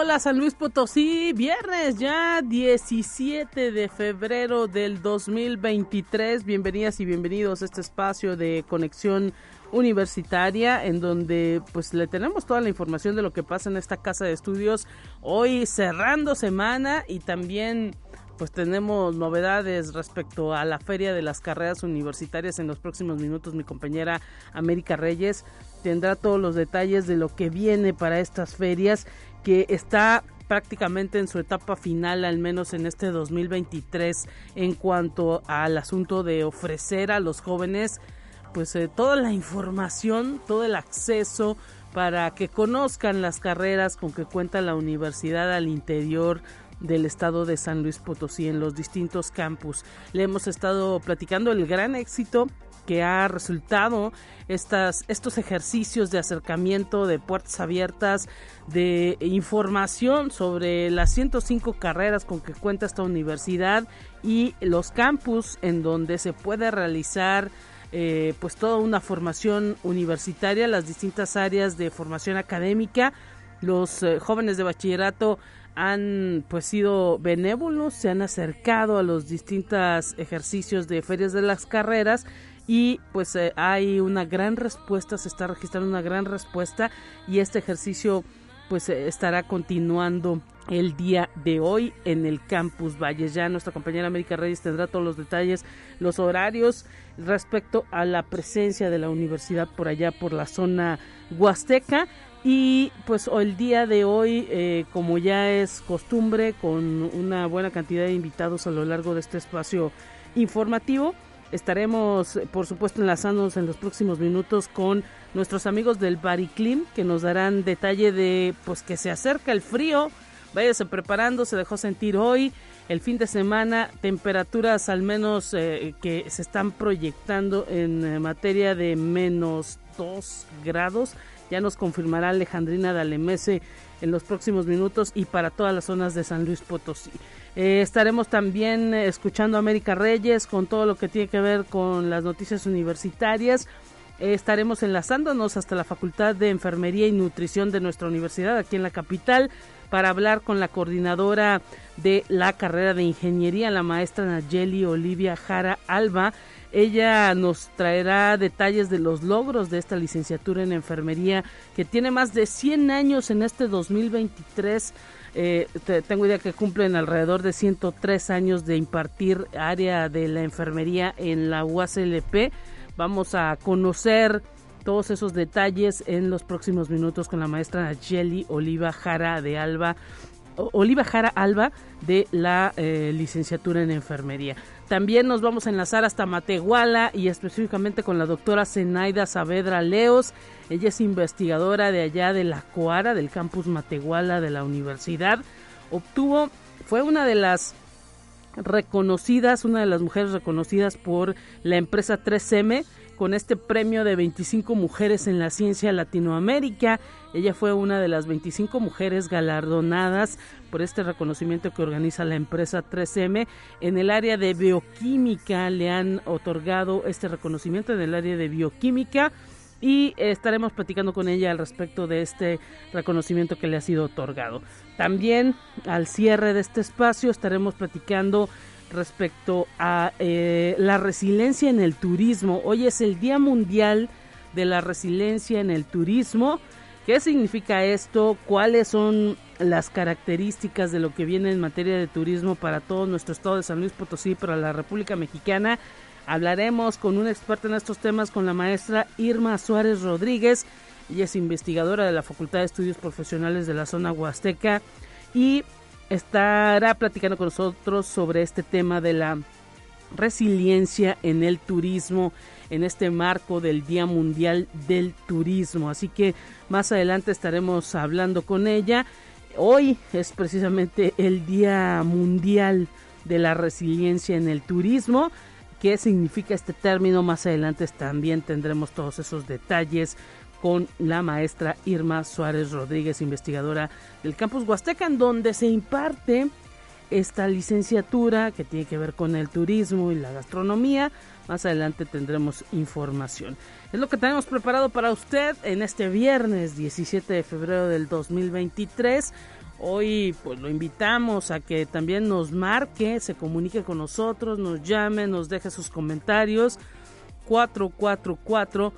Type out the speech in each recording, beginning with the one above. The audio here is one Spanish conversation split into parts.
Hola, San Luis Potosí, viernes ya 17 de febrero del 2023. Bienvenidas y bienvenidos a este espacio de conexión universitaria en donde pues le tenemos toda la información de lo que pasa en esta casa de estudios. Hoy cerrando semana y también pues tenemos novedades respecto a la feria de las carreras universitarias en los próximos minutos. Mi compañera América Reyes tendrá todos los detalles de lo que viene para estas ferias que está prácticamente en su etapa final, al menos en este 2023, en cuanto al asunto de ofrecer a los jóvenes pues eh, toda la información, todo el acceso para que conozcan las carreras con que cuenta la universidad al interior del estado de San Luis Potosí en los distintos campus. Le hemos estado platicando el gran éxito que ha resultado estas, estos ejercicios de acercamiento de puertas abiertas, de información sobre las 105 carreras con que cuenta esta universidad y los campus en donde se puede realizar eh, pues toda una formación universitaria, las distintas áreas de formación académica. Los eh, jóvenes de bachillerato han pues sido benévolos, se han acercado a los distintos ejercicios de ferias de las carreras y pues eh, hay una gran respuesta, se está registrando una gran respuesta y este ejercicio pues eh, estará continuando el día de hoy en el campus Valles. Ya nuestra compañera América Reyes tendrá todos los detalles, los horarios respecto a la presencia de la universidad por allá por la zona huasteca y pues el día de hoy eh, como ya es costumbre con una buena cantidad de invitados a lo largo de este espacio informativo Estaremos, por supuesto, enlazándonos en los próximos minutos con nuestros amigos del Bariclim que nos darán detalle de pues que se acerca el frío. Váyase preparando, se dejó sentir hoy. El fin de semana, temperaturas al menos eh, que se están proyectando en eh, materia de menos 2 grados. Ya nos confirmará Alejandrina Dalemese en los próximos minutos y para todas las zonas de San Luis Potosí. Eh, estaremos también escuchando a América Reyes con todo lo que tiene que ver con las noticias universitarias. Eh, estaremos enlazándonos hasta la Facultad de Enfermería y Nutrición de nuestra universidad aquí en la capital para hablar con la coordinadora de la carrera de ingeniería, la maestra Nayeli Olivia Jara Alba. Ella nos traerá detalles de los logros de esta licenciatura en enfermería que tiene más de 100 años en este 2023 eh, tengo idea que cumplen alrededor de 103 años de impartir área de la enfermería en la UACLP. Vamos a conocer todos esos detalles en los próximos minutos con la maestra Jelly Oliva Jara de Alba. Oliva Jara Alba de la eh, licenciatura en enfermería. También nos vamos a enlazar hasta Matehuala y específicamente con la doctora Zenaida Saavedra Leos. Ella es investigadora de allá de la Coara, del campus Matehuala de la universidad. Obtuvo, fue una de las reconocidas, una de las mujeres reconocidas por la empresa 3M con este premio de 25 mujeres en la ciencia Latinoamérica. Ella fue una de las 25 mujeres galardonadas por este reconocimiento que organiza la empresa 3M. En el área de bioquímica le han otorgado este reconocimiento en el área de bioquímica y estaremos platicando con ella al respecto de este reconocimiento que le ha sido otorgado. También al cierre de este espacio estaremos platicando respecto a eh, la resiliencia en el turismo. Hoy es el Día Mundial de la Resiliencia en el Turismo. ¿Qué significa esto? ¿Cuáles son las características de lo que viene en materia de turismo para todo nuestro estado de San Luis Potosí, para la República Mexicana? Hablaremos con un experto en estos temas, con la maestra Irma Suárez Rodríguez. Ella es investigadora de la Facultad de Estudios Profesionales de la zona Huasteca y estará platicando con nosotros sobre este tema de la resiliencia en el turismo en este marco del Día Mundial del Turismo. Así que más adelante estaremos hablando con ella. Hoy es precisamente el Día Mundial de la resiliencia en el turismo. ¿Qué significa este término? Más adelante también tendremos todos esos detalles con la maestra Irma Suárez Rodríguez, investigadora del campus Huasteca, en donde se imparte esta licenciatura que tiene que ver con el turismo y la gastronomía. Más adelante tendremos información. Es lo que tenemos preparado para usted en este viernes 17 de febrero del 2023. Hoy pues lo invitamos a que también nos marque, se comunique con nosotros, nos llame, nos deje sus comentarios. 444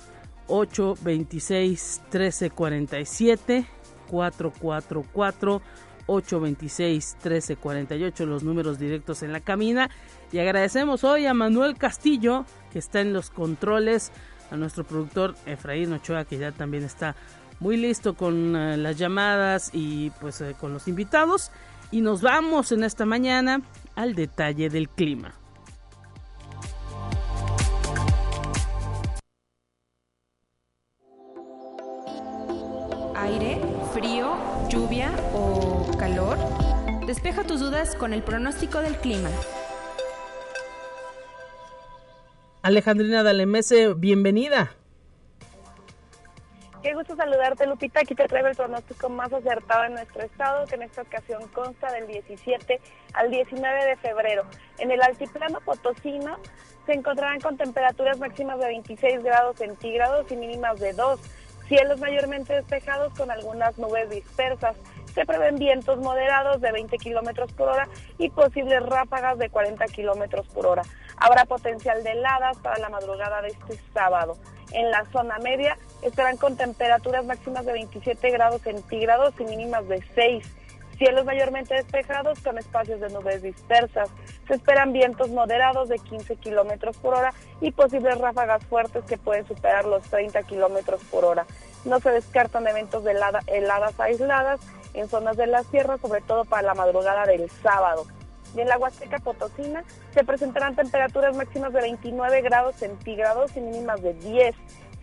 826 1347 444 826 1348 los números directos en la camina y agradecemos hoy a Manuel Castillo que está en los controles a nuestro productor Efraín Ochoa que ya también está muy listo con uh, las llamadas y pues uh, con los invitados y nos vamos en esta mañana al detalle del clima. Despeja tus dudas con el pronóstico del clima. Alejandrina Dalemese, bienvenida. Qué gusto saludarte, Lupita. Aquí te traigo el pronóstico más acertado en nuestro estado, que en esta ocasión consta del 17 al 19 de febrero. En el altiplano potosino se encontrarán con temperaturas máximas de 26 grados centígrados y mínimas de 2. Cielos mayormente despejados con algunas nubes dispersas. Se prevén vientos moderados de 20 kilómetros por hora y posibles ráfagas de 40 kilómetros por hora. Habrá potencial de heladas para la madrugada de este sábado. En la zona media estarán con temperaturas máximas de 27 grados centígrados y mínimas de 6. Cielos mayormente despejados con espacios de nubes dispersas. Se esperan vientos moderados de 15 kilómetros por hora y posibles ráfagas fuertes que pueden superar los 30 kilómetros por hora. No se descartan eventos de helada, heladas aisladas en zonas de la sierra, sobre todo para la madrugada del sábado. Y en la Huasteca Potosina se presentarán temperaturas máximas de 29 grados centígrados y mínimas de 10.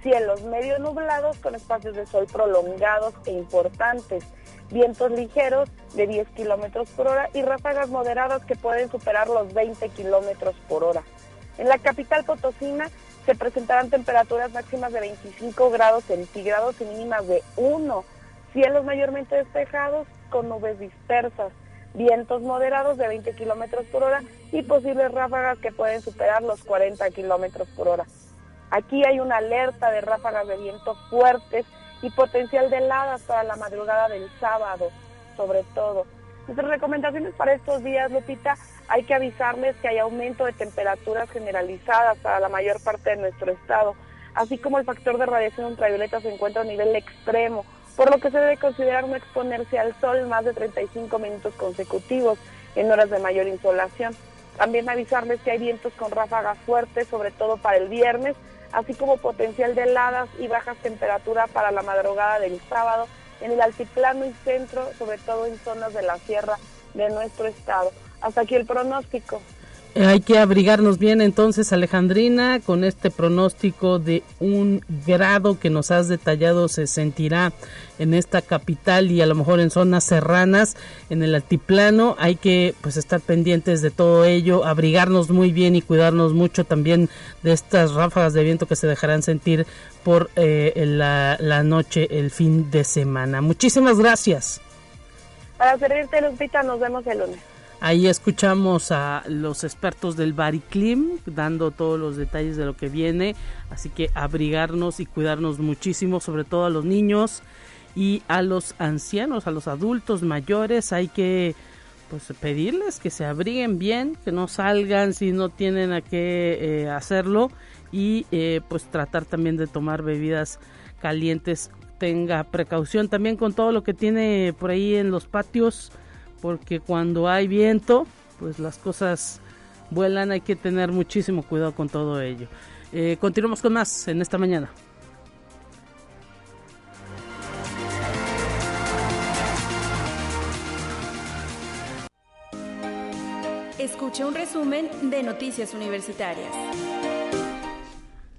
Cielos medio nublados con espacios de sol prolongados e importantes. Vientos ligeros de 10 kilómetros por hora y ráfagas moderadas que pueden superar los 20 kilómetros por hora. En la capital Potosina se presentarán temperaturas máximas de 25 grados centígrados y mínimas de 1. Cielos mayormente despejados con nubes dispersas vientos moderados de 20 kilómetros por hora y posibles ráfagas que pueden superar los 40 kilómetros por hora. Aquí hay una alerta de ráfagas de viento fuertes y potencial de heladas para la madrugada del sábado, sobre todo. Nuestras recomendaciones para estos días, Lupita, hay que avisarles que hay aumento de temperaturas generalizadas para la mayor parte de nuestro estado, así como el factor de radiación ultravioleta se encuentra a nivel extremo, por lo que se debe considerar no exponerse al sol más de 35 minutos consecutivos en horas de mayor insolación. También avisarles que hay vientos con ráfagas fuertes, sobre todo para el viernes, así como potencial de heladas y bajas temperaturas para la madrugada del sábado en el altiplano y centro, sobre todo en zonas de la sierra de nuestro estado. Hasta aquí el pronóstico. Hay que abrigarnos bien entonces, Alejandrina, con este pronóstico de un grado que nos has detallado se sentirá en esta capital y a lo mejor en zonas serranas, en el altiplano. Hay que pues estar pendientes de todo ello, abrigarnos muy bien y cuidarnos mucho también de estas ráfagas de viento que se dejarán sentir por eh, la, la noche, el fin de semana. Muchísimas gracias. Para servirte, Lupita, nos vemos el lunes. Ahí escuchamos a los expertos del Bariclim dando todos los detalles de lo que viene, así que abrigarnos y cuidarnos muchísimo, sobre todo a los niños y a los ancianos, a los adultos mayores, hay que pues pedirles que se abriguen bien, que no salgan si no tienen a qué eh, hacerlo y eh, pues tratar también de tomar bebidas calientes. Tenga precaución también con todo lo que tiene por ahí en los patios porque cuando hay viento, pues las cosas vuelan, hay que tener muchísimo cuidado con todo ello. Eh, continuamos con más en esta mañana. Escucha un resumen de Noticias Universitarias.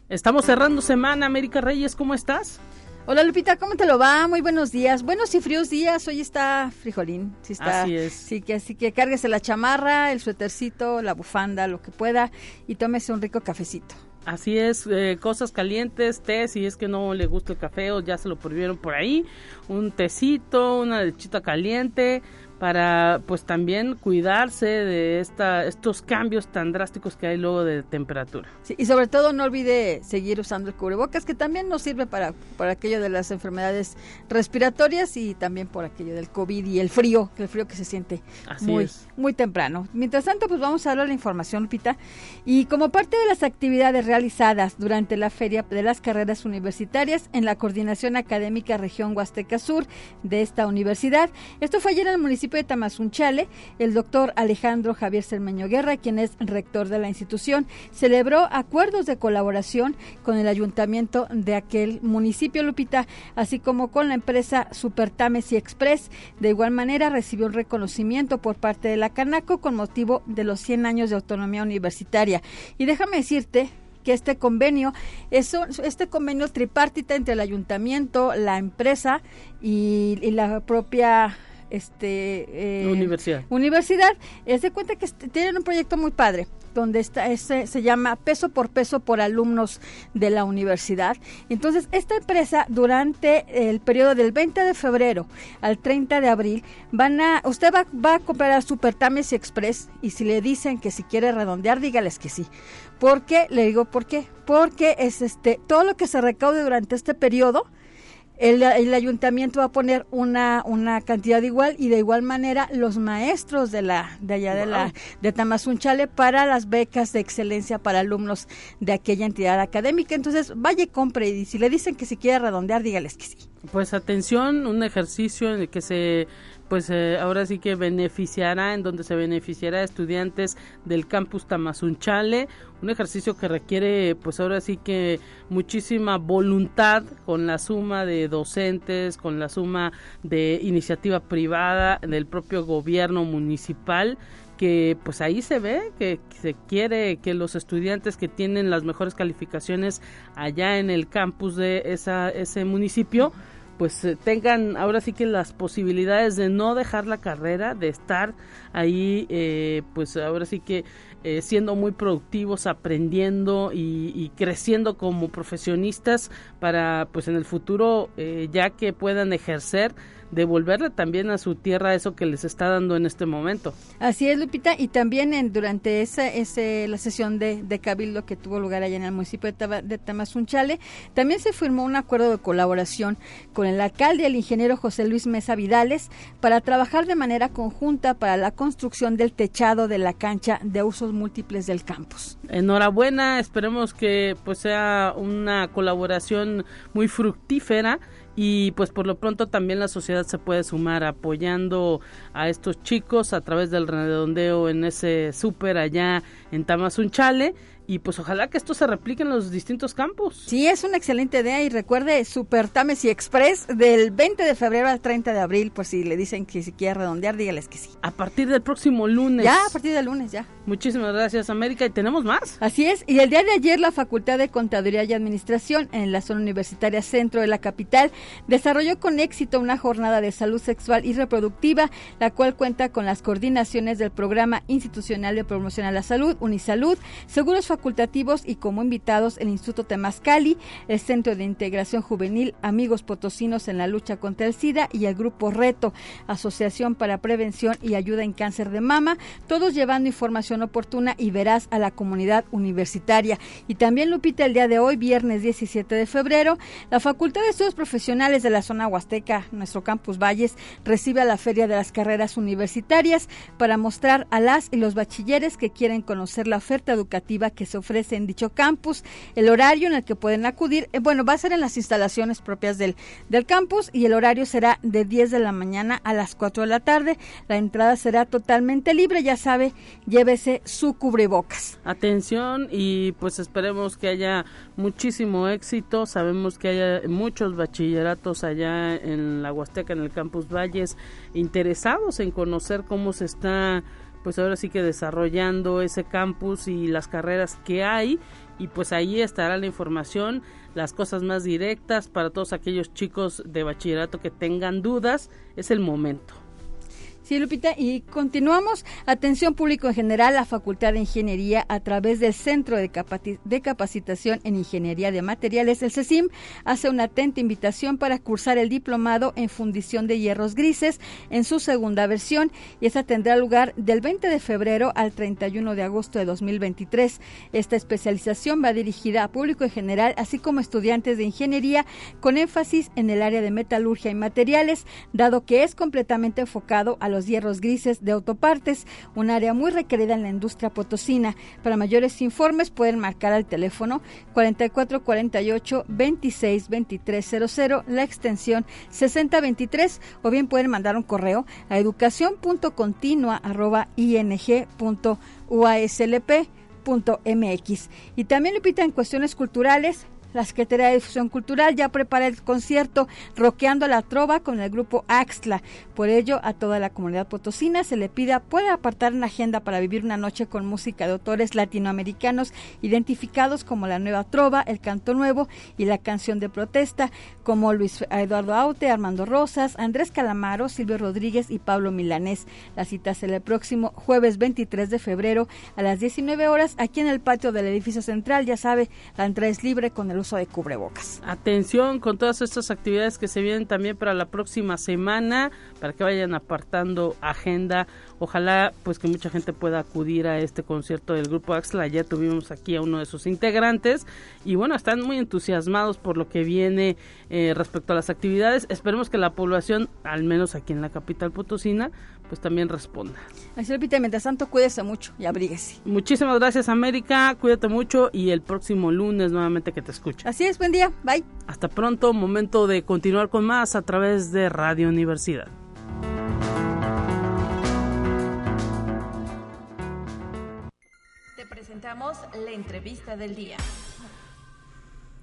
Estamos cerrando semana, América Reyes, ¿cómo estás? Hola Lupita, ¿cómo te lo va? Muy buenos días. Buenos y fríos días. Hoy está frijolín. Sí está, Así es. Sí, que así que cárguese la chamarra, el suétercito, la bufanda, lo que pueda y tómese un rico cafecito. Así es, eh, cosas calientes, té, si es que no le gusta el café o ya se lo prohibieron por ahí, un tecito, una lechita caliente, para pues también cuidarse de esta, estos cambios tan drásticos que hay luego de temperatura. Sí, y sobre todo no olvide seguir usando el cubrebocas, que también nos sirve para, para aquello de las enfermedades respiratorias y también por aquello del COVID y el frío, que el frío que se siente Así muy, es. muy temprano. Mientras tanto, pues vamos a hablar de la información, Lupita. Y como parte de las actividades realizadas durante la Feria de las Carreras Universitarias en la Coordinación Académica Región Huasteca Sur de esta universidad, esto fue ayer en el municipio Tamazunchale, el doctor Alejandro Javier Cermeño Guerra, quien es rector de la institución, celebró acuerdos de colaboración con el ayuntamiento de aquel municipio, Lupita, así como con la empresa Supertames y Express. De igual manera, recibió un reconocimiento por parte de la Canaco con motivo de los 100 años de autonomía universitaria. Y déjame decirte que este convenio es este convenio tripartita entre el ayuntamiento, la empresa y la propia este eh, Universidad. universidad es de cuenta que este- tienen un proyecto muy padre donde está ese se llama peso por peso por alumnos de la universidad. Entonces, esta empresa durante el periodo del 20 de febrero al 30 de abril van a usted va, va a comprar a Super Tames Express y si le dicen que si quiere redondear, dígales que sí. ¿Por qué? Le digo por qué. Porque es este todo lo que se recaude durante este periodo el, el ayuntamiento va a poner una, una cantidad igual y de igual manera los maestros de la de allá de la de Tamazunchale para las becas de excelencia para alumnos de aquella entidad académica. Entonces, vaya y compre y si le dicen que si quiere redondear, dígales que sí. Pues atención, un ejercicio en el que se, pues eh, ahora sí que beneficiará, en donde se beneficiará a estudiantes del campus Tamazunchale, un ejercicio que requiere, pues ahora sí que muchísima voluntad con la suma de docentes, con la suma de iniciativa privada del propio gobierno municipal que pues ahí se ve que se quiere que los estudiantes que tienen las mejores calificaciones allá en el campus de esa, ese municipio pues eh, tengan ahora sí que las posibilidades de no dejar la carrera, de estar ahí, eh, pues ahora sí que eh, siendo muy productivos, aprendiendo y, creciendo como profesionistas para pues en el futuro ya que puedan ejercer devolverle también a su tierra eso que les está dando en este momento. Así es, Lupita, y también en, durante esa, ese, la sesión de, de Cabildo que tuvo lugar allá en el municipio de, Taba- de Tamazunchale, también se firmó un acuerdo de colaboración con el alcalde, el ingeniero José Luis Mesa Vidales, para trabajar de manera conjunta para la construcción del techado de la cancha de usos múltiples del campus. Enhorabuena, esperemos que pues sea una colaboración muy fructífera y pues por lo pronto también la sociedad se puede sumar apoyando a estos chicos a través del redondeo en ese súper allá en Tamazunchale y pues ojalá que esto se replique en los distintos campos. Sí, es una excelente idea y recuerde Super Tames y Express del 20 de febrero al 30 de abril, por si le dicen que si quiere redondear, dígales que sí. A partir del próximo lunes. Ya, a partir del lunes, ya. Muchísimas gracias América y tenemos más. Así es, y el día de ayer la Facultad de Contaduría y Administración en la zona universitaria centro de la capital desarrolló con éxito una jornada de salud sexual y reproductiva, la cual cuenta con las coordinaciones del Programa Institucional de Promoción a la Salud, Unisalud, Seguros Y como invitados el Instituto Temazcali, el Centro de Integración Juvenil Amigos Potosinos en la lucha contra el SIDA y el Grupo Reto, Asociación para Prevención y Ayuda en Cáncer de Mama, todos llevando información oportuna y veraz a la comunidad universitaria. Y también, Lupita, el día de hoy, viernes 17 de febrero, la Facultad de Estudios Profesionales de la zona Huasteca, nuestro campus Valles, recibe a la Feria de las Carreras Universitarias para mostrar a las y los bachilleres que quieren conocer la oferta educativa que se ofrece en dicho campus, el horario en el que pueden acudir, eh, bueno, va a ser en las instalaciones propias del, del campus y el horario será de 10 de la mañana a las 4 de la tarde. La entrada será totalmente libre, ya sabe, llévese su cubrebocas. Atención y pues esperemos que haya muchísimo éxito. Sabemos que haya muchos bachilleratos allá en la Huasteca, en el Campus Valles, interesados en conocer cómo se está pues ahora sí que desarrollando ese campus y las carreras que hay y pues ahí estará la información, las cosas más directas para todos aquellos chicos de bachillerato que tengan dudas, es el momento. Sí, Lupita, y continuamos. Atención público en general, la Facultad de Ingeniería a través del Centro de, Capacitación en Ingeniería de Materiales, el CECIM, hace una atenta invitación para cursar el diplomado en fundición de hierros grises en su segunda versión y esa tendrá lugar del 20 de febrero al 31 de agosto de 2023. Esta especialización va dirigida a público en general, así como estudiantes de ingeniería con énfasis en el área de metalurgia y materiales, dado que es completamente enfocado a los hierros grises de autopartes, un área muy requerida en la industria potosina. Para mayores informes pueden marcar al teléfono 4448 26 la extensión 6023 o bien pueden mandar un correo a educación.continua@ing.uaslp.mx. Y también Lupita en cuestiones culturales la Secretaría de Difusión Cultural ya prepara el concierto Roqueando la Trova con el grupo Axtla. Por ello, a toda la comunidad potosina se le pida puede apartar una agenda para vivir una noche con música de autores latinoamericanos identificados como la Nueva Trova, el Canto Nuevo y la Canción de Protesta, como Luis Eduardo Aute, Armando Rosas, Andrés Calamaro, Silvio Rodríguez y Pablo Milanés. La cita será el próximo jueves 23 de febrero a las 19 horas aquí en el patio del edificio central. Ya sabe, la entrada es libre con el uso de cubrebocas. Atención con todas estas actividades que se vienen también para la próxima semana, para que vayan apartando agenda. Ojalá pues que mucha gente pueda acudir a este concierto del grupo Axla. Ya tuvimos aquí a uno de sus integrantes y bueno, están muy entusiasmados por lo que viene eh, respecto a las actividades. Esperemos que la población, al menos aquí en la capital potosina, pues también responda. Así repite, mientras tanto cuídese mucho y abríguese. Muchísimas gracias América, cuídate mucho y el próximo lunes nuevamente que te escuche. Así es, buen día, bye. Hasta pronto, momento de continuar con más a través de Radio Universidad. Te presentamos la entrevista del día.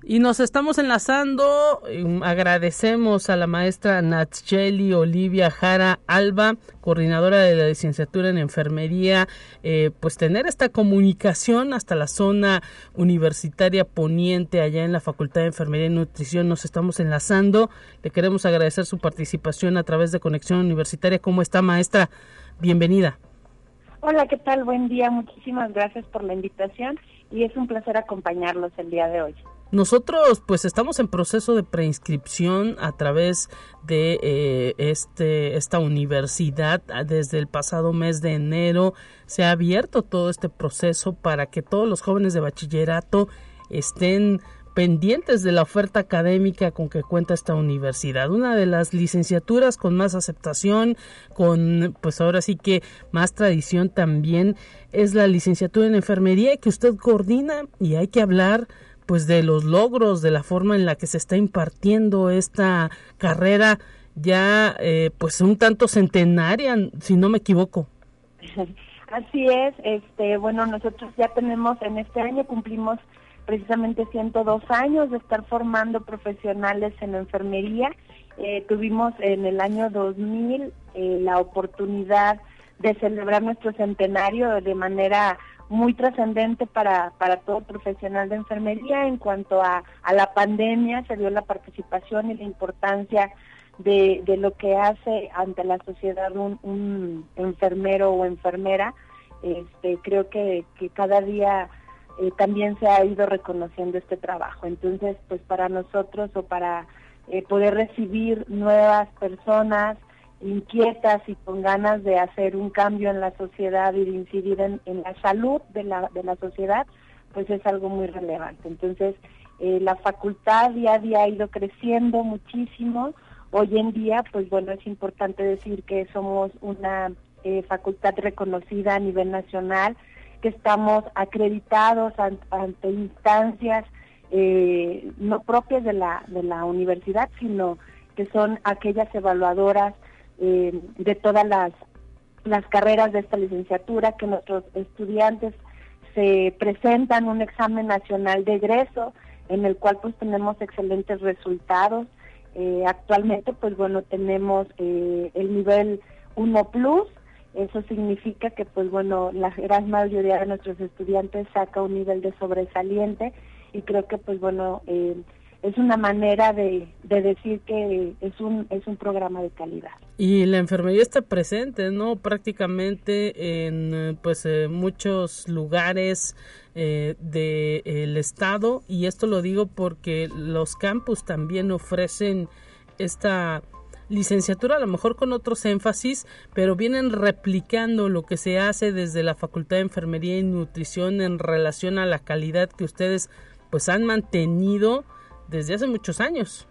Y nos estamos enlazando, em, agradecemos a la maestra Natcheli Olivia Jara Alba, coordinadora de la licenciatura en enfermería, eh, pues tener esta comunicación hasta la zona universitaria poniente allá en la Facultad de Enfermería y Nutrición. Nos estamos enlazando, le queremos agradecer su participación a través de Conexión Universitaria. ¿Cómo está maestra? Bienvenida. Hola, ¿qué tal? Buen día, muchísimas gracias por la invitación y es un placer acompañarlos el día de hoy. Nosotros pues estamos en proceso de preinscripción a través de eh, este, esta universidad desde el pasado mes de enero. Se ha abierto todo este proceso para que todos los jóvenes de bachillerato estén pendientes de la oferta académica con que cuenta esta universidad. Una de las licenciaturas con más aceptación, con pues ahora sí que más tradición también es la licenciatura en enfermería que usted coordina y hay que hablar pues de los logros, de la forma en la que se está impartiendo esta carrera ya eh, pues un tanto centenaria, si no me equivoco. Así es, este bueno, nosotros ya tenemos en este año cumplimos precisamente 102 años de estar formando profesionales en enfermería. Eh, tuvimos en el año 2000 eh, la oportunidad de celebrar nuestro centenario de manera muy trascendente para, para todo profesional de enfermería en cuanto a, a la pandemia, se dio la participación y la importancia de, de lo que hace ante la sociedad un, un enfermero o enfermera. Este, creo que, que cada día eh, también se ha ido reconociendo este trabajo. Entonces, pues para nosotros o para eh, poder recibir nuevas personas, inquietas y con ganas de hacer un cambio en la sociedad y de incidir en, la salud de la, de la sociedad, pues es algo muy relevante. Entonces, eh, la facultad día a día ha ido creciendo muchísimo. Hoy en día, pues bueno, es importante decir que somos una eh, facultad reconocida a nivel nacional, que estamos acreditados ante, instancias eh, no propias de la, de la universidad, sino que son aquellas evaluadoras eh, de todas las, las carreras de esta licenciatura, que nuestros estudiantes se presentan un examen nacional de egreso en el cual pues tenemos excelentes resultados. Eh, actualmente pues bueno tenemos eh, el nivel 1 plus Eso significa que, pues bueno, la gran mayoría de nuestros estudiantes saca un nivel de sobresaliente y creo que, pues bueno, eh, es una manera de, decir que es un, es un programa de calidad. Y la enfermería está presente, ¿no? Prácticamente en pues eh, muchos lugares eh, del estado y esto lo digo porque los campus también ofrecen esta licenciatura a lo mejor con otros énfasis, pero vienen replicando lo que se hace desde la Facultad de Enfermería y Nutrición en relación a la calidad que ustedes pues han mantenido desde hace muchos años.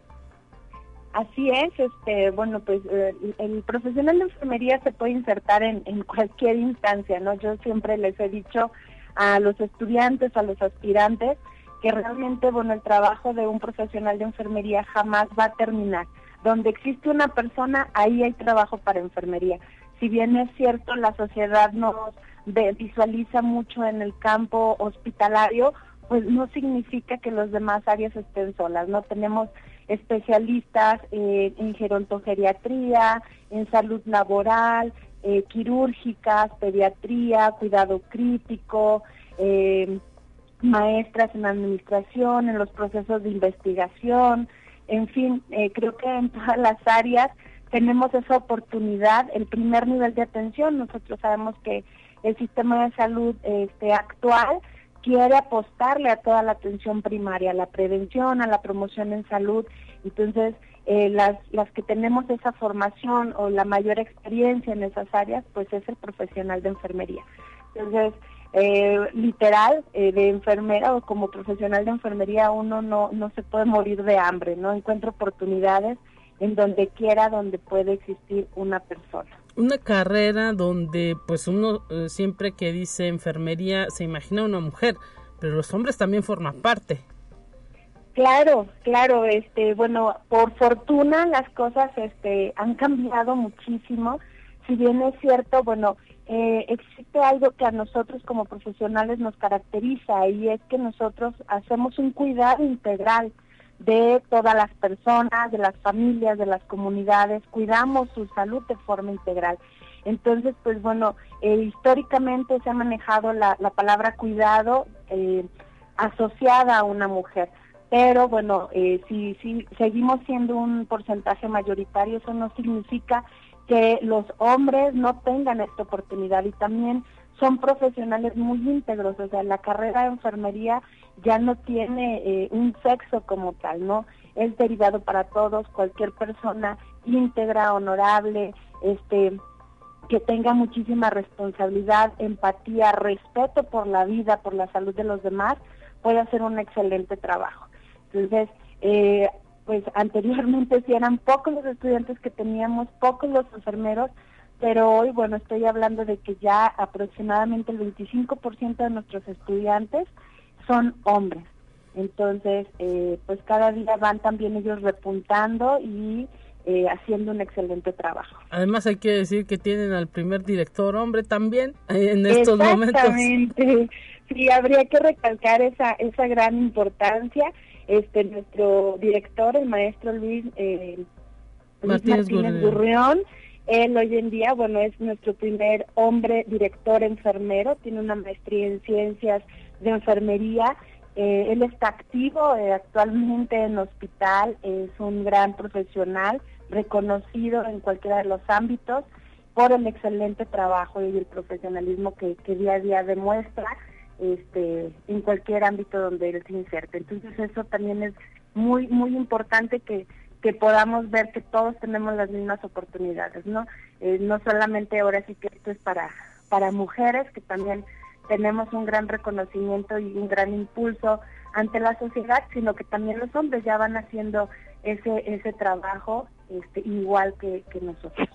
Así es, este, bueno, pues eh, el profesional de enfermería se puede insertar en, cualquier instancia, ¿no? Yo siempre les he dicho a los estudiantes, a los aspirantes, que realmente, bueno, el trabajo de un profesional de enfermería jamás va a terminar. Donde existe una persona, ahí hay trabajo para enfermería. Si bien es cierto, la sociedad nos visualiza mucho en el campo hospitalario, pues no significa que los demás áreas estén solas, ¿no? Tenemos especialistas eh, en gerontogeriatría, en salud laboral, eh, quirúrgicas, pediatría, cuidado crítico, eh, maestras en administración, en los procesos de investigación, en fin, creo que en todas las áreas tenemos esa oportunidad, el primer nivel de atención, nosotros sabemos que el sistema de salud este, actual quiere apostarle a toda la atención primaria, a la prevención, a la promoción en salud. Entonces, eh, las, las que tenemos esa formación o la mayor experiencia en esas áreas, pues es el profesional de enfermería. Entonces, eh, literal, eh, de enfermera o como profesional de enfermería, uno no, no se puede morir de hambre, ¿no? Encuentra oportunidades en donde quiera, donde puede existir una persona una carrera donde pues uno eh, siempre que dice enfermería se imagina una mujer, pero los hombres también forman parte. Claro, claro, este, bueno, por fortuna las cosas este han cambiado muchísimo. Si bien es cierto, bueno, eh, existe algo que a nosotros como profesionales nos caracteriza y es que nosotros hacemos un cuidado integral de todas las personas, de las familias, de las comunidades, cuidamos su salud de forma integral. Entonces, pues bueno, eh, históricamente se ha manejado la, palabra cuidado eh, asociada a una mujer, pero bueno, eh, si, si seguimos siendo un porcentaje mayoritario, eso no significa que los hombres no tengan esta oportunidad. Y también son profesionales muy íntegros, o sea, la carrera de enfermería ya no tiene eh, un sexo como tal, ¿no? Es derivado para todos, cualquier persona íntegra, honorable, este que tenga muchísima responsabilidad, empatía, respeto por la vida, por la salud de los demás, puede hacer un excelente trabajo. Entonces, eh, pues anteriormente si eran pocos los estudiantes que teníamos, pocos los enfermeros, pero hoy, bueno, estoy hablando de que ya aproximadamente el 25% de nuestros estudiantes son hombres. Entonces, eh, pues cada día van también ellos repuntando y eh, haciendo un excelente trabajo. Además hay que decir que tienen al primer director hombre también eh, en estos momentos. Exactamente. Sí, habría que recalcar esa esa gran importancia. Este nuestro director, el maestro Luis, Martínez, Gurrión él hoy en día, bueno, es nuestro primer hombre director enfermero, tiene una maestría en ciencias de enfermería. Eh, él está activo eh, actualmente en hospital, es un gran profesional, reconocido en cualquiera de los ámbitos por el excelente trabajo y el profesionalismo que, que día a día demuestra este, en cualquier ámbito donde él se inserte. Entonces eso también es muy, muy importante que que podamos ver que todos tenemos las mismas oportunidades, ¿no? Eh, no solamente ahora sí que esto es para, para mujeres, que también tenemos un gran reconocimiento y un gran impulso ante la sociedad, sino que también los hombres ya van haciendo ese, ese trabajo este, igual que, que nosotros.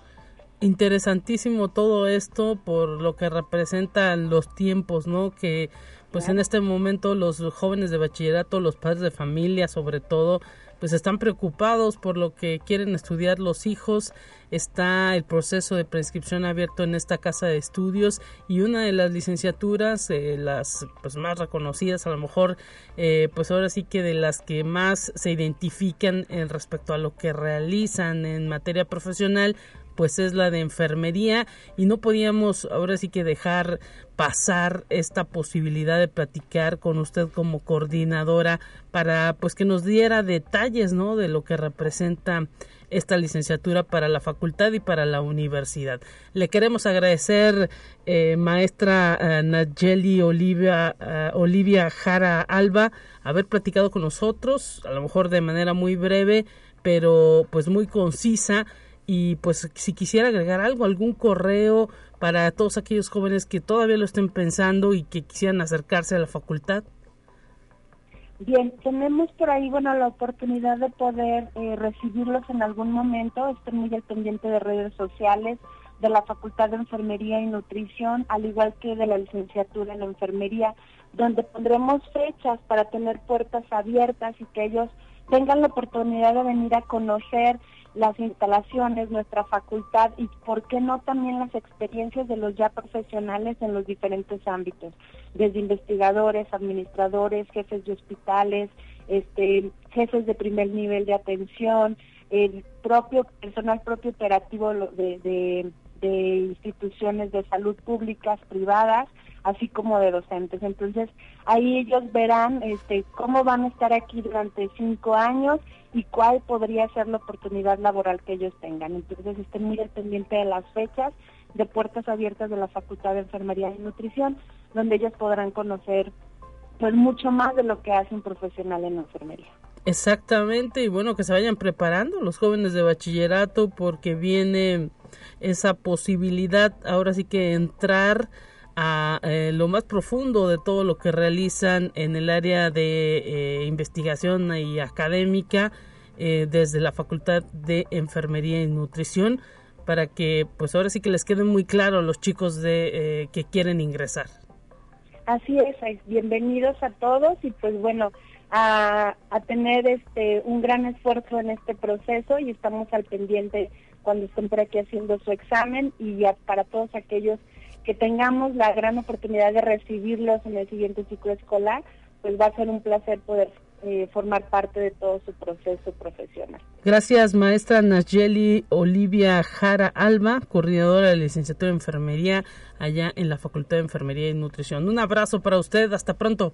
Interesantísimo todo esto por lo que representan los tiempos, ¿no? Que pues en este momento los jóvenes de bachillerato, los padres de familia sobre todo, pues están preocupados por lo que quieren estudiar los hijos. Está el proceso de prescripción abierto en esta casa de estudios y una de las licenciaturas, eh, las pues más reconocidas, a lo mejor, eh, pues ahora sí que de las que más se identifican en respecto a lo que realizan en materia profesional, pues es la de enfermería y no podíamos ahora sí que dejar pasar esta posibilidad de platicar con usted como coordinadora para pues que nos diera detalles, ¿no? de lo que representa esta licenciatura para la facultad y para la universidad. Le queremos agradecer, eh, maestra eh, Olivia, eh, Olivia Jara Alba, haber platicado con nosotros, a lo mejor de manera muy breve, pero pues muy concisa. Y pues si quisiera agregar algo, algún correo para todos aquellos jóvenes que todavía lo estén pensando y que quisieran acercarse a la facultad. Bien, tenemos por ahí, bueno, la oportunidad de poder eh, recibirlos en algún momento. Estoy muy al pendiente de redes sociales, de la Facultad de Enfermería y Nutrición, al igual que de la licenciatura en Enfermería, donde pondremos fechas para tener puertas abiertas y que ellos tengan la oportunidad de venir a conocer las instalaciones, nuestra facultad y, ¿por qué no también las experiencias de los ya profesionales en los diferentes ámbitos? Desde investigadores, administradores, jefes de hospitales, este, jefes de primer nivel de atención, el propio personal propio operativo de, de instituciones de salud públicas, privadas, así como de docentes. Entonces, ahí ellos verán este, cómo van a estar aquí durante cinco años y cuál podría ser la oportunidad laboral que ellos tengan. Entonces, estén muy al pendiente de las fechas de puertas abiertas de la Facultad de Enfermería y Nutrición, donde ellos podrán conocer pues mucho más de lo que hace un profesional en enfermería. Exactamente, y bueno, que se vayan preparando los jóvenes de bachillerato porque viene esa posibilidad ahora sí que entrar a eh, lo más profundo de todo lo que realizan en el área de eh, investigación y académica eh, desde la Facultad de Enfermería y Nutrición para que pues ahora sí que les quede muy claro a los chicos de que quieren ingresar. Así es, bienvenidos a todos y pues bueno, a, a tener este un gran esfuerzo en este proceso y estamos al pendiente cuando estén por aquí haciendo su examen y ya para todos aquellos que tengamos la gran oportunidad de recibirlos en el siguiente ciclo escolar, pues va a ser un placer poder eh, formar parte de todo su proceso profesional. Gracias, maestra Nayeli Olivia Jara Alba, coordinadora de licenciatura de enfermería allá en la Facultad de Enfermería y Nutrición. Un abrazo para usted, hasta pronto.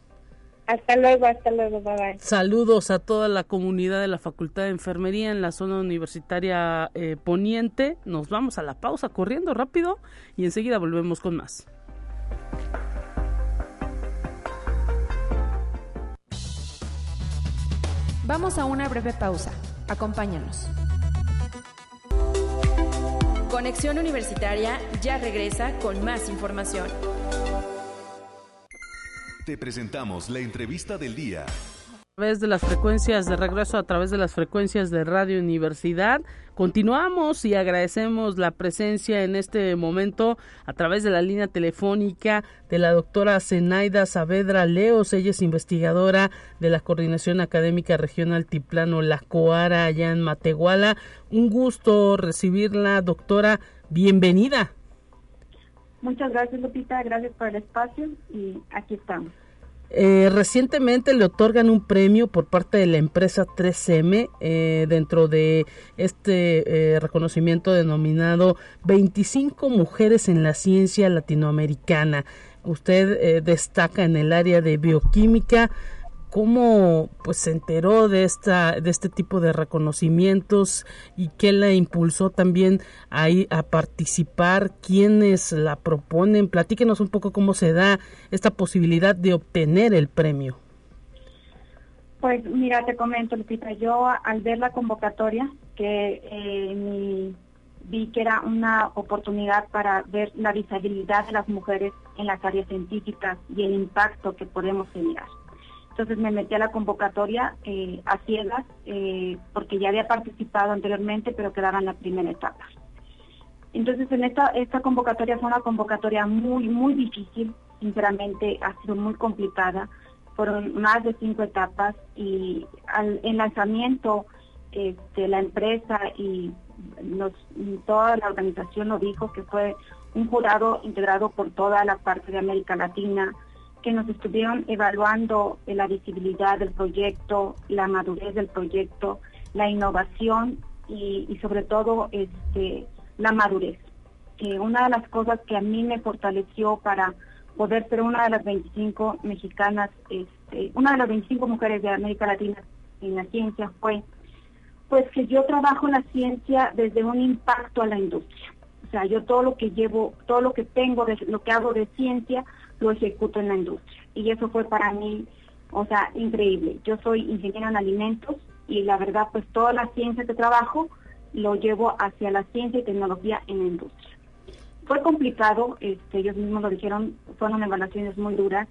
Hasta luego, hasta luego, bye bye. Saludos a toda la comunidad de la Facultad de Enfermería en la zona universitaria eh, poniente. Nos vamos a la pausa corriendo rápido y enseguida volvemos con más. Vamos a una breve pausa. Acompáñanos. Conexión Universitaria ya regresa con más información. Te presentamos la entrevista del día. A través de las frecuencias de regreso, a través de las frecuencias de Radio Universidad, continuamos y agradecemos la presencia en este momento a través de la línea telefónica de la doctora Zenaida Saavedra Leos. Ella es investigadora de la Coordinación Académica Regional Tiplano La Coara, allá en Matehuala. Un gusto recibirla, doctora. Bienvenida. Muchas gracias, Lupita. Gracias por el espacio y aquí estamos. Eh, recientemente le otorgan un premio por parte de la empresa 3M eh, dentro de este eh, reconocimiento denominado 25 mujeres en la ciencia latinoamericana. Usted destaca en el área de bioquímica, cómo pues se enteró de esta de este tipo de reconocimientos y qué la impulsó también a, a participar quiénes la proponen platíquenos un poco cómo se da esta posibilidad de obtener el premio. Pues mira te comento Lupita yo al ver la convocatoria que eh, vi que era una oportunidad para ver la visibilidad de las mujeres en las áreas científicas y el impacto que podemos generar entonces me metí a la convocatoria eh, a ciegas eh, porque ya había participado anteriormente, pero quedaba en la primera etapa. Entonces en esta, esta convocatoria fue una convocatoria muy, muy difícil, sinceramente ha sido muy complicada. Fueron más de cinco etapas y al, el lanzamiento este, la empresa y toda la organización lo dijo que fue un jurado integrado por toda la parte de América Latina, que nos estuvieron evaluando la visibilidad del proyecto, la madurez del proyecto, la innovación y, sobre todo este, la madurez. que una de las cosas que a mí me fortaleció para poder ser una de las 25 mexicanas, este, una de las 25 mujeres de América Latina en la ciencia fue pues que yo trabajo la ciencia desde un impacto a la industria. O sea, yo todo lo que llevo, todo lo que tengo, lo que hago de ciencia, lo ejecuto en la industria. Y eso fue para mí, o sea, increíble. Yo soy ingeniera en alimentos y la verdad, pues toda la ciencia que trabajo lo llevo hacia la ciencia y tecnología en la industria. Fue complicado, este, ellos mismos lo dijeron, fueron evaluaciones muy duras.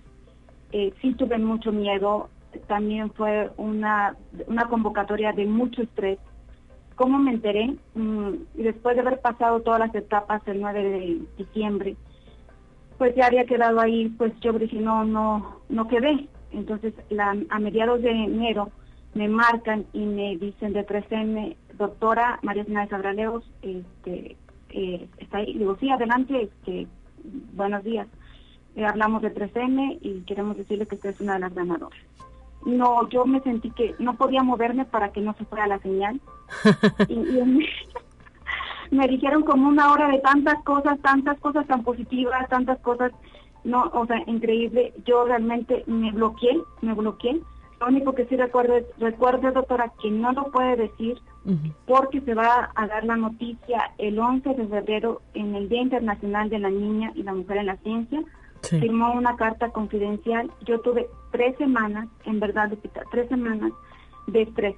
Eh, sí tuve mucho miedo, también fue una, una convocatoria de mucho estrés. ¿Cómo me enteré? Mm, después de haber pasado todas las etapas el 9 de diciembre, pues ya había quedado ahí, pues yo dije, no, no, no quedé. Entonces, la, a mediados de enero me marcan y me dicen de 3M, doctora María Sina de Sabraleos, este, eh, está ahí. Digo, sí, adelante, este, buenos días. Eh, hablamos de 3M y queremos decirle que usted es una de las ganadoras no, yo me sentí que no podía moverme para que no se fuera la señal. y, me, dijeron como una hora de tantas cosas, tantas cosas tan positivas, tantas cosas, no, o sea, increíble. Yo realmente me bloqueé, me bloqueé. Lo único que sí recuerdo es, recuerdo, doctora, que no lo puede decir porque se va a dar la noticia el 11 de febrero en el Día Internacional de la Niña y la Mujer en la Ciencia firmó una carta confidencial. Yo tuve tres semanas, en verdad, tres semanas de estrés.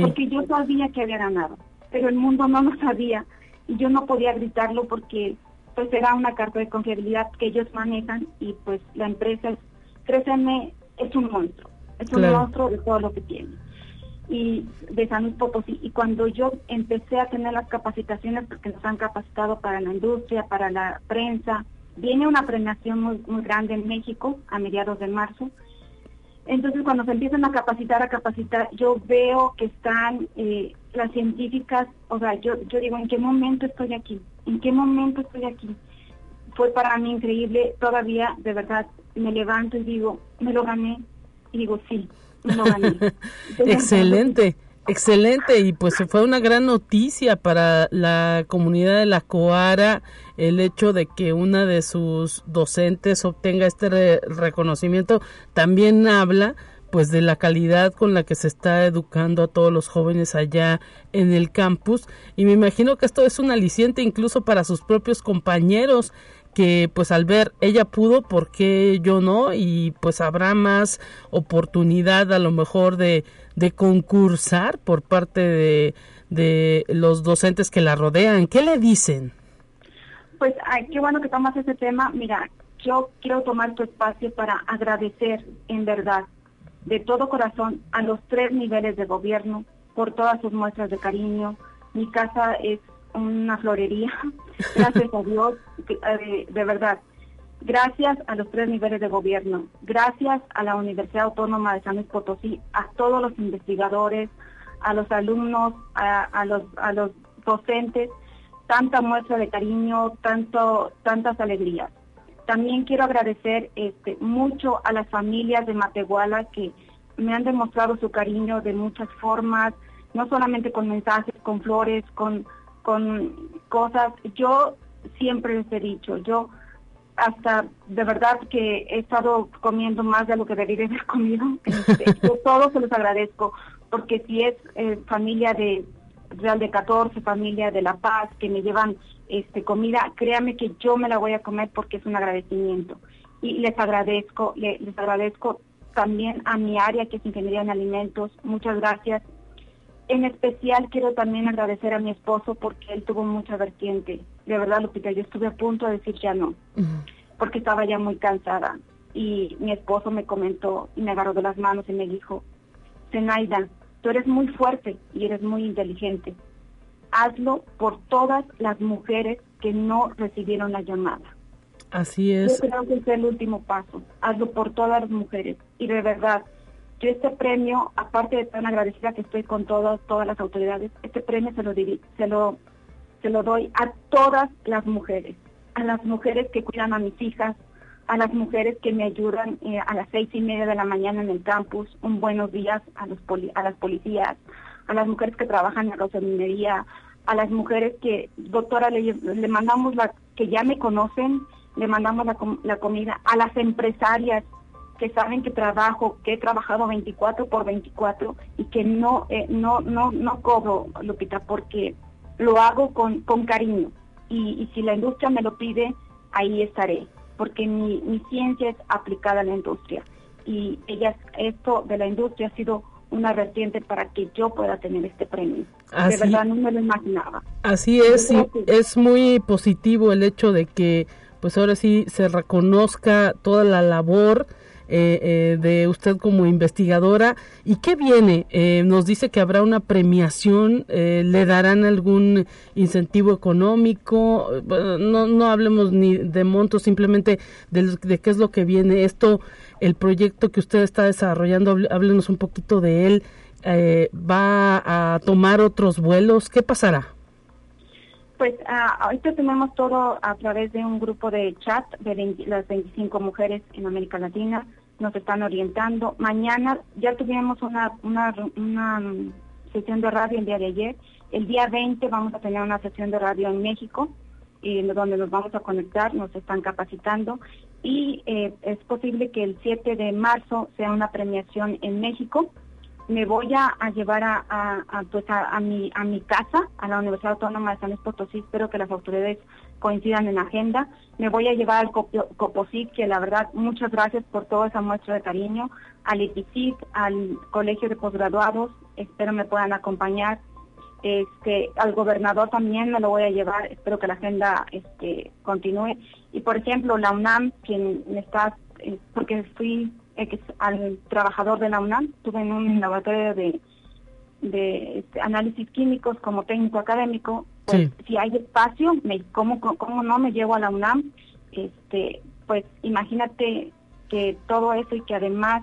Porque yo sabía que había ganado, pero el mundo no lo sabía y yo no podía gritarlo porque pues era una carta de confiabilidad que ellos manejan y pues la empresa, 3M es un monstruo, es un monstruo de todo lo que tiene y de San Luis Potosí. Y cuando yo empecé a tener las capacitaciones, porque nos han capacitado para la industria, para la prensa, Viene una premiación muy, muy grande en México a mediados de marzo. Entonces, cuando se empiezan a capacitar, a capacitar, yo veo que están eh, las científicas, o sea, yo, yo digo, ¿en qué momento estoy aquí? ¿En qué momento estoy aquí? Fue para mí increíble, todavía, de verdad, me levanto y digo, me lo gané, y digo, sí, me lo gané. Excelente. Excelente, y pues fue una gran noticia para la comunidad de la Coara el hecho de que una de sus docentes obtenga este reconocimiento. También habla pues de la calidad con la que se está educando a todos los jóvenes allá en el campus y me imagino que esto es un aliciente incluso para sus propios compañeros que pues al ver ella pudo, ¿por qué yo no? Y pues habrá más oportunidad a lo mejor de, de concursar por parte de, de los docentes que la rodean. ¿Qué le dicen? Pues ay, qué bueno que tomas ese tema. Mira, yo quiero tomar tu espacio para agradecer en verdad, de todo corazón, a los tres niveles de gobierno por todas sus muestras de cariño. Mi casa es una florería, gracias a Dios, eh, de, verdad. Gracias a los tres niveles de gobierno, gracias a la Universidad Autónoma de San Luis Potosí, a todos los investigadores, a los alumnos, a, los, a los docentes, tanta muestra de cariño, tanto, tantas alegrías. También quiero agradecer este, mucho a las familias de Matehuala que me han demostrado su cariño de muchas formas, no solamente con mensajes, con flores, con con cosas. Yo siempre les he dicho, yo hasta de verdad que he estado comiendo más de lo que debería haber comido. Este, yo todo se los agradezco, porque si es eh, familia de Real de 14, familia de La Paz, que me llevan este comida, créame que yo me la voy a comer porque es un agradecimiento. Y les agradezco, les agradezco también a mi área que es Ingeniería en Alimentos. Muchas gracias en especial quiero también agradecer a mi esposo porque él tuvo mucha vertiente. De verdad, Lupita, yo estuve a punto de decir ya no, porque estaba ya muy cansada. Y mi esposo me comentó y me agarró de las manos y me dijo, Zenaida, tú eres muy fuerte y eres muy inteligente. Hazlo por todas las mujeres que no recibieron la llamada. Así es. Yo creo que es el último paso. Hazlo por todas las mujeres. Y de verdad, yo este premio, aparte de tan agradecida que estoy con todas, todas las autoridades, este premio se lo, se lo, se lo doy a todas las mujeres, a las mujeres que cuidan a mis hijas, a las mujeres que me ayudan eh, a las seis y media de la mañana en el campus, un buenos días a, los a las policías, a las mujeres que trabajan en la minería, a las mujeres que, doctora, le, le mandamos la, que ya me conocen, le mandamos la, la comida, a las empresarias que saben que trabajo, que he trabajado 24 por 24 y que no, eh, no, no, no cobro, Lupita, porque lo hago con, con cariño. Y, y, si la industria me lo pide, ahí estaré, porque mi, mi ciencia es aplicada a la industria. Y ellas, esto de la industria ha sido una vertiente para que yo pueda tener este premio. de verdad no me lo imaginaba. Así es, y es muy positivo el hecho de que pues ahora sí se reconozca toda la labor eh, eh, de usted como investigadora. ¿Y qué viene? Eh, nos dice que habrá una premiación, ¿le darán algún incentivo económico? No, no hablemos ni de montos, simplemente de, de, qué es lo que viene. Esto, el proyecto que usted está desarrollando, háblenos un poquito de él. ¿Va a tomar otros vuelos? ¿Qué pasará? Pues uh, ahorita tenemos todo a través de un grupo de chat de 20, las 25 mujeres en América Latina nos están orientando. Mañana ya tuvimos una, una, sesión de radio el día de ayer. El día 20 vamos a tener una sesión de radio en México, eh, donde nos vamos a conectar, nos están capacitando. Y eh, es posible que el 7 de marzo sea una premiación en México. Me voy a, llevar a, a, pues a, mi, a mi casa, a la Universidad Autónoma de San Luis Potosí. Espero que las autoridades coincidan en agenda. Me voy a llevar al COPOSIT, que la verdad, muchas gracias por toda esa muestra de cariño, al IPICIT, al Colegio de Posgraduados, espero me puedan acompañar. Este, al gobernador también me lo voy a llevar, espero que la agenda este, continúe. Y por ejemplo, la UNAM, quien está, eh, porque fui al trabajador de la UNAM, estuve en un laboratorio de, de este, análisis químicos como técnico académico, pues, si hay espacio, me, ¿cómo, ¿cómo no me llevo a la UNAM? Este, pues imagínate que todo eso y que además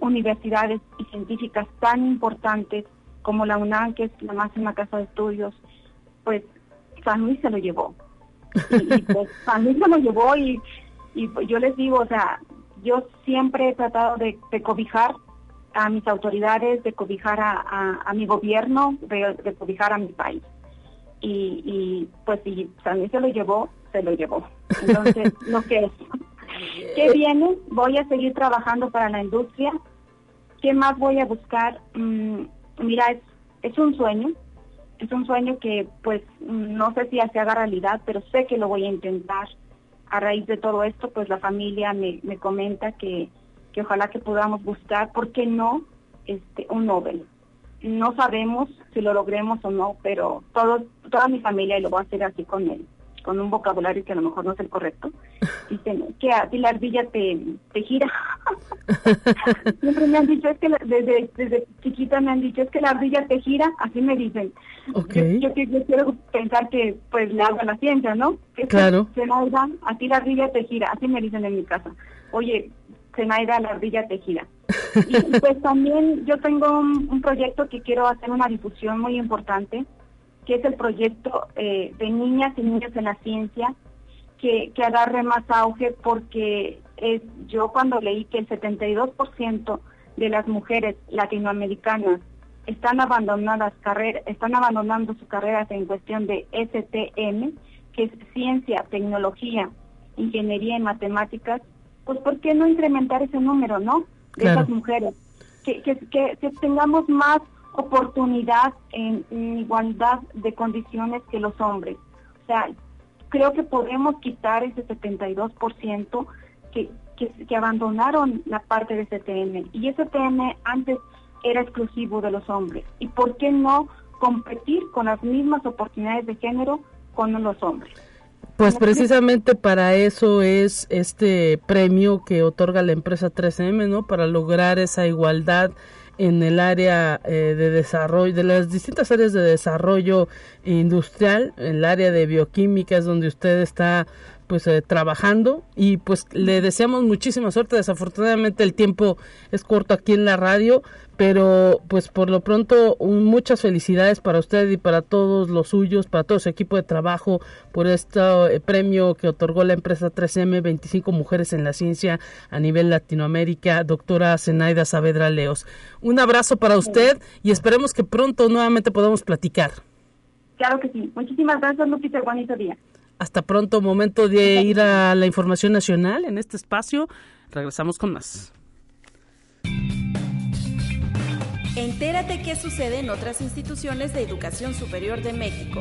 universidades y científicas tan importantes como la UNAM, que es la máxima casa de estudios, pues San Luis se lo llevó. Y, pues San Luis se lo llevó y, y pues, yo les digo, o sea, yo siempre he tratado de, cobijar a mis autoridades, de cobijar a, a, mi gobierno, de, cobijar a mi país. Y, y pues si Luis se lo llevó, se lo llevó. Entonces, lo que es. ¿Qué viene? Voy a seguir trabajando para la industria. ¿Qué más voy a buscar? Mm, mira, es, es un sueño. Es un sueño que, pues, no sé si se haga realidad, pero sé que lo voy a intentar. A raíz de todo esto, pues la familia me, me comenta que, que ojalá que podamos buscar, ¿por qué no? Este, un Nobel. No sabemos si lo logremos o no, pero todos, toda mi familia, y lo voy a hacer así con él, con un vocabulario que a lo mejor no es el correcto, dicen que a ti la ardilla te, te gira. Siempre me han dicho, es que desde, desde chiquita me han dicho, es que la ardilla te gira, así me dicen. Yo, quiero pensar que pues le hago la ciencia, ¿no? Que claro. Se, a ti la ardilla te gira, así me dicen en mi casa. Oye, Zenaida La Ardilla Tejida. Y pues también yo tengo un, proyecto que quiero hacer una difusión muy importante, que es el proyecto eh, de niñas y niños en la ciencia, que, que agarre más auge porque es, yo cuando leí que el 72% de las mujeres latinoamericanas están abandonadas están abandonando sus carreras en cuestión de STM, que es ciencia, tecnología, ingeniería y matemáticas, pues ¿por qué no incrementar ese número, no? De esas mujeres. Que, que, que, tengamos más oportunidad en, igualdad de condiciones que los hombres. O sea, creo que podemos quitar ese 72% que, que, que abandonaron la parte de STM. Y STM antes era exclusivo de los hombres. ¿Y por qué no competir con las mismas oportunidades de género con los hombres? Pues precisamente para eso es este premio que otorga la empresa 3M, ¿no? Para lograr esa igualdad en el área eh, de desarrollo, de las distintas áreas de desarrollo industrial, en el área de bioquímica es donde usted está pues eh, trabajando y pues le deseamos muchísima suerte. Desafortunadamente el tiempo es corto aquí en la radio, pero pues por lo pronto muchas felicidades para usted y para todos los suyos, para todo su equipo de trabajo por este eh, premio que otorgó la empresa 3M 25 mujeres en la ciencia a nivel Latinoamérica, doctora Zenaida Saavedra Leos. Un abrazo para usted y esperemos que pronto nuevamente podamos platicar. Claro que sí. Muchísimas gracias, Lupita. Bonito día. Hasta pronto, momento de ir a la información nacional en este espacio. Regresamos con más. Entérate qué sucede en otras instituciones de educación superior de México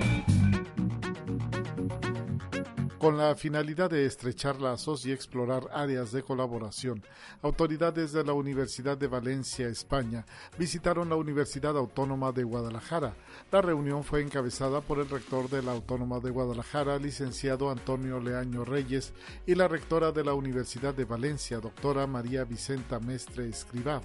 con la finalidad de estrechar lazos y explorar áreas de colaboración. Autoridades de la Universidad de Valencia, España, visitaron la Universidad Autónoma de Guadalajara. La reunión fue encabezada por el rector de la Autónoma de Guadalajara, licenciado Antonio Leaño Reyes, y la rectora de la Universidad de Valencia, doctora María Vicenta Mestre Escribá.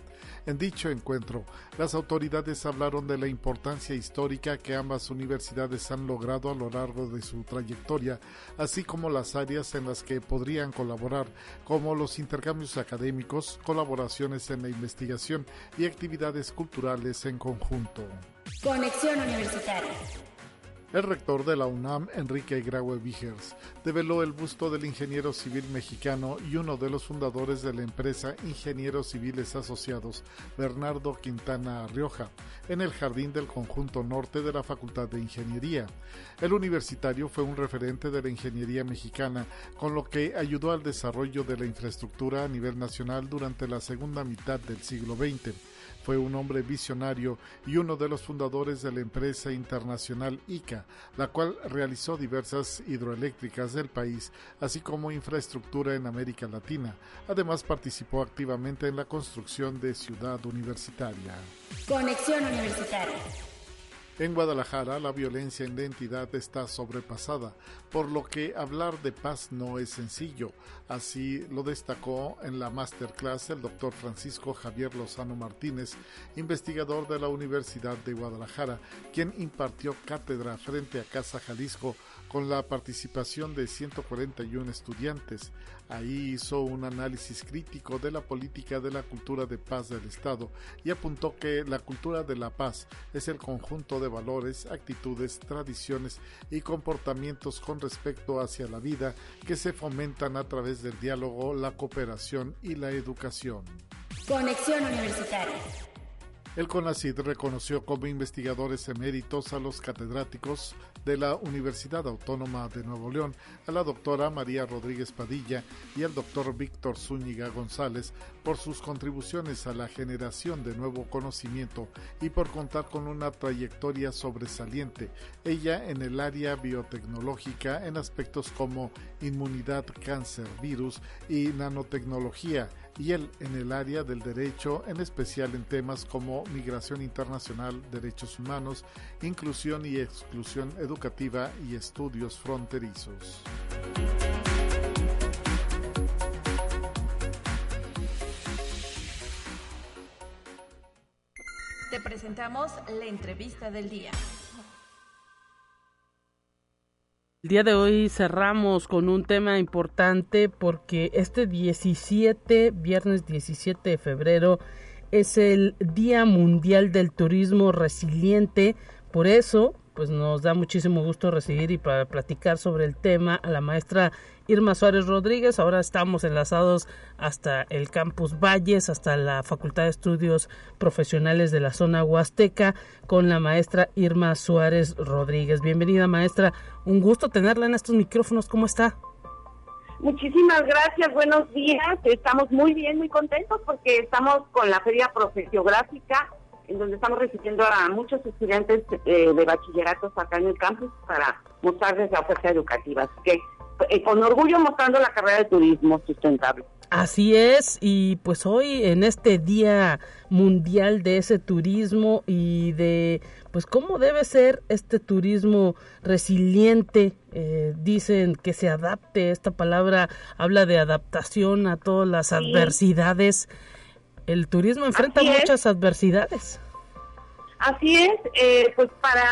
En dicho encuentro, las autoridades hablaron de la importancia histórica que ambas universidades han logrado a lo largo de su trayectoria, así como las áreas en las que podrían colaborar, como los intercambios académicos, colaboraciones en la investigación y actividades culturales en conjunto. Conexión Universitaria. El rector de la UNAM, Enrique Graue Vigers, develó el busto del ingeniero civil mexicano y uno de los fundadores de la empresa Ingenieros Civiles Asociados, Bernardo Quintana Rioja, en el jardín del conjunto norte de la Facultad de Ingeniería. El universitario fue un referente de la ingeniería mexicana, con lo que ayudó al desarrollo de la infraestructura a nivel nacional durante la segunda mitad del siglo XX. Fue un hombre visionario y uno de los fundadores de la empresa internacional ICA, la cual realizó diversas hidroeléctricas del país, así como infraestructura en América Latina. Además participó activamente en la construcción de Ciudad Universitaria. Conexión Universitaria. En Guadalajara la violencia en la entidad está sobrepasada, por lo que hablar de paz no es sencillo. Así lo destacó en la masterclass el doctor Francisco Javier Lozano Martínez, investigador de la Universidad de Guadalajara, quien impartió cátedra frente a Casa Jalisco con la participación de 141 estudiantes. Ahí hizo un análisis crítico de la política de la cultura de paz del Estado y apuntó que la cultura de la paz es el conjunto de valores, actitudes, tradiciones y comportamientos con respecto hacia la vida que se fomentan a través del diálogo, la cooperación y la educación. Conexión Universitaria. El CONACID reconoció como investigadores eméritos a los catedráticos de la Universidad Autónoma de Nuevo León, a la doctora María Rodríguez Padilla y al doctor Víctor Zúñiga González por sus contribuciones a la generación de nuevo conocimiento y por contar con una trayectoria sobresaliente, ella en el área biotecnológica en aspectos como inmunidad, cáncer, virus y nanotecnología y él en el área del derecho, en especial en temas como migración internacional, derechos humanos, inclusión y exclusión educativa y estudios fronterizos. Te presentamos la entrevista del día. El día de hoy cerramos con un tema importante porque este 17, viernes 17 de febrero, es el Día Mundial del Turismo Resiliente. Por eso, pues nos da muchísimo gusto recibir y para platicar sobre el tema a la maestra Irma Suárez Rodríguez. Ahora estamos enlazados hasta el campus Valles, hasta la Facultad de Estudios Profesionales de la zona Huasteca, con la maestra Irma Suárez Rodríguez. Bienvenida, maestra. Un gusto tenerla en estos micrófonos. ¿Cómo está? Muchísimas gracias, buenos días. Estamos muy bien, muy contentos porque estamos con la Feria Profesiográfica, en donde estamos recibiendo a muchos estudiantes eh, de bachilleratos acá en el campus para mostrarles la oferta educativa. Así que eh, con orgullo mostrando la carrera de turismo sustentable. Así es, y pues hoy en este Día Mundial de ese turismo y de pues cómo debe ser este turismo resiliente, eh, dicen que se adapte, esta palabra habla de adaptación a todas las adversidades. El turismo enfrenta muchas adversidades. Así es, eh, pues para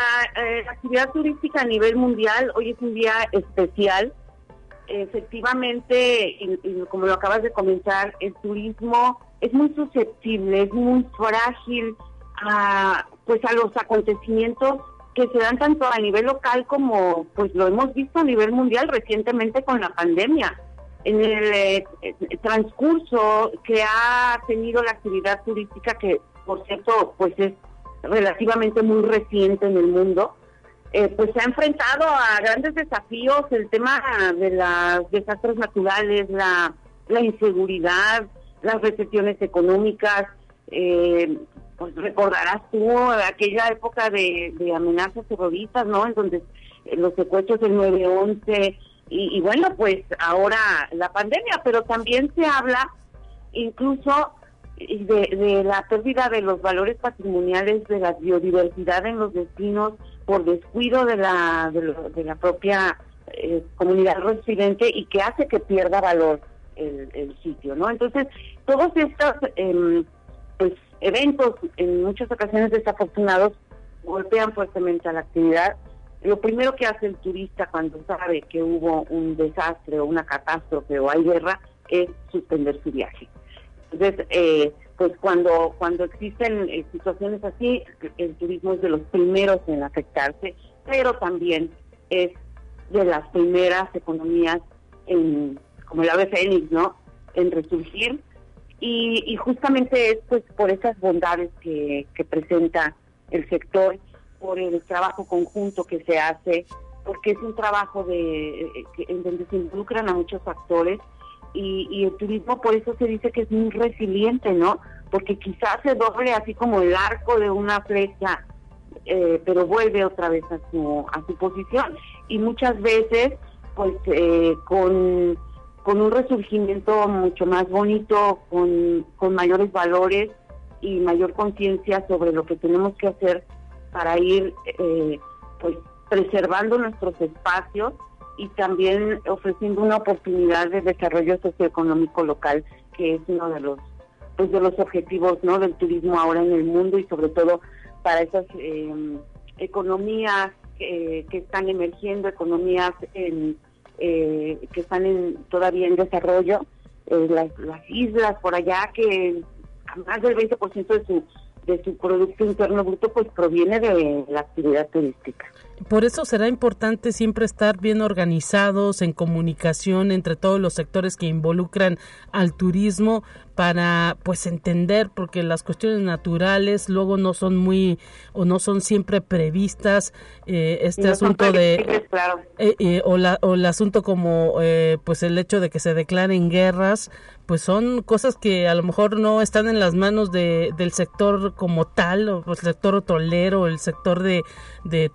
la actividad turística a nivel mundial, hoy es un día especial efectivamente, y, como lo acabas de comentar, el turismo es muy susceptible, es muy frágil a, pues a los acontecimientos que se dan tanto a nivel local como pues lo hemos visto a nivel mundial recientemente con la pandemia. En el eh, transcurso que ha tenido la actividad turística, que por cierto pues es relativamente muy reciente en el mundo, eh, pues se ha enfrentado a grandes desafíos, el tema de los desastres naturales, la, inseguridad, las recesiones económicas, eh, pues recordarás tú aquella época de, amenazas terroristas, ¿no? En donde eh, los secuestros del 9-11 y, y bueno, pues ahora la pandemia, pero también se habla incluso de, de, la pérdida de los valores patrimoniales de la biodiversidad en los destinos por descuido de la, de, la propia eh, comunidad residente y que hace que pierda valor el, el sitio, ¿no? Entonces, todos estos eh, pues eventos en muchas ocasiones desafortunados golpean fuertemente a la actividad. Lo primero que hace el turista cuando sabe que hubo un desastre o una catástrofe o hay guerra es suspender su viaje. Entonces, eh, pues cuando cuando existen eh, situaciones así, el turismo es de los primeros en afectarse, pero también es de las primeras economías en, como el ave fénix, ¿no? En resurgir y, justamente es pues por esas bondades que, presenta el sector, por el trabajo conjunto que se hace, porque es un trabajo de en donde se involucran a muchos factores y, el turismo por eso se dice que es muy resiliente, ¿no? Porque quizás se doble así como el arco de una flecha, eh, pero vuelve otra vez a su, a su posición y muchas veces pues eh, con con un resurgimiento mucho más bonito, con, mayores valores y mayor conciencia sobre lo que tenemos que hacer para ir eh, pues preservando nuestros espacios y también ofreciendo una oportunidad de desarrollo socioeconómico local que es uno de los pues de los objetivos no del turismo ahora en el mundo y sobre todo para esas eh, economías que están emergiendo economías en eh, que están en, todavía en desarrollo, eh, las, islas por allá que más del 20% de su de su producto interno bruto pues proviene de la actividad turística. Por eso será importante siempre estar bien organizados en comunicación entre todos los sectores que involucran al turismo para pues entender porque las cuestiones naturales luego no son muy o no son siempre previstas eh, este asunto de eh, eh, o, la, o el asunto como pues el hecho de que se declaren guerras pues son cosas que a lo mejor no están en las manos de, del sector como tal o el sector hotelero el sector de, de